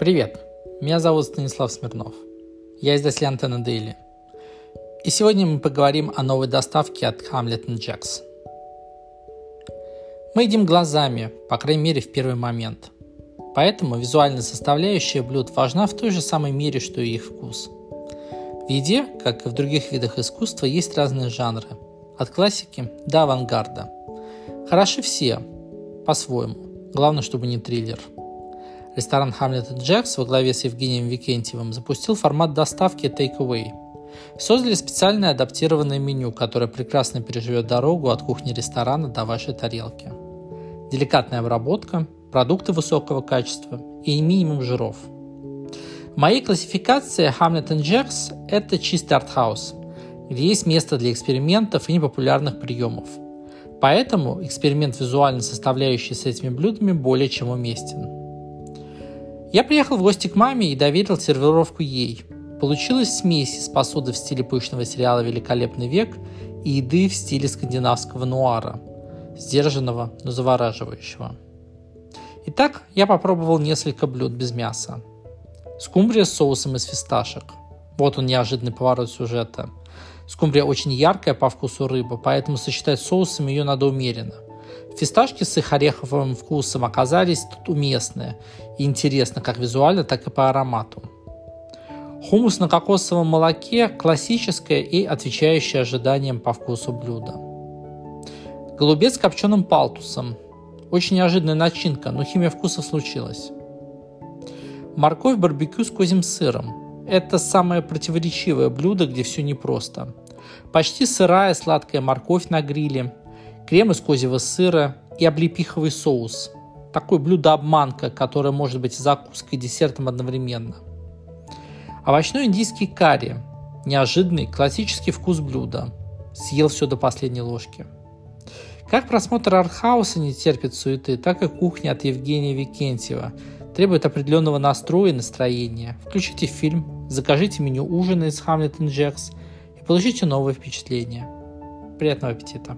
Привет, меня зовут Станислав Смирнов. Я издатель Антенна Дейли. И сегодня мы поговорим о новой доставке от Hamlet Jacks. Мы едим глазами, по крайней мере в первый момент. Поэтому визуальная составляющая блюд важна в той же самой мере, что и их вкус. В еде, как и в других видах искусства, есть разные жанры. От классики до авангарда. Хороши все, по-своему. Главное, чтобы не триллер – Ресторан Hamlet Джекс во главе с Евгением Викентьевым запустил формат доставки Takeaway. Создали специальное адаптированное меню, которое прекрасно переживет дорогу от кухни ресторана до вашей тарелки. Деликатная обработка, продукты высокого качества и минимум жиров. В моей классификации Hamlet Jacks – это чистый артхаус, где есть место для экспериментов и непопулярных приемов. Поэтому эксперимент визуальной составляющей с этими блюдами более чем уместен. Я приехал в гости к маме и доверил сервировку ей. Получилась смесь из посуды в стиле пышного сериала «Великолепный век» и еды в стиле скандинавского нуара, сдержанного, но завораживающего. Итак, я попробовал несколько блюд без мяса. Скумбрия с соусом из фисташек. Вот он неожиданный поворот сюжета. Скумбрия очень яркая по вкусу рыба, поэтому сочетать с соусом ее надо умеренно. Фисташки с их ореховым вкусом оказались тут уместные и интересно как визуально, так и по аромату. Хумус на кокосовом молоке – классическое и отвечающее ожиданиям по вкусу блюдо. Голубец с копченым палтусом. Очень неожиданная начинка, но химия вкуса случилась. Морковь барбекю с козьим сыром. Это самое противоречивое блюдо, где все непросто. Почти сырая сладкая морковь на гриле – крем из козьего сыра и облепиховый соус. Такое блюдо-обманка, которое может быть закуской и десертом одновременно. Овощной индийский карри. Неожиданный классический вкус блюда. Съел все до последней ложки. Как просмотр артхауса не терпит суеты, так и кухня от Евгения Викентьева требует определенного настроя и настроения. Включите фильм, закажите меню ужина из Hamlet Jacks и получите новые впечатления. Приятного аппетита!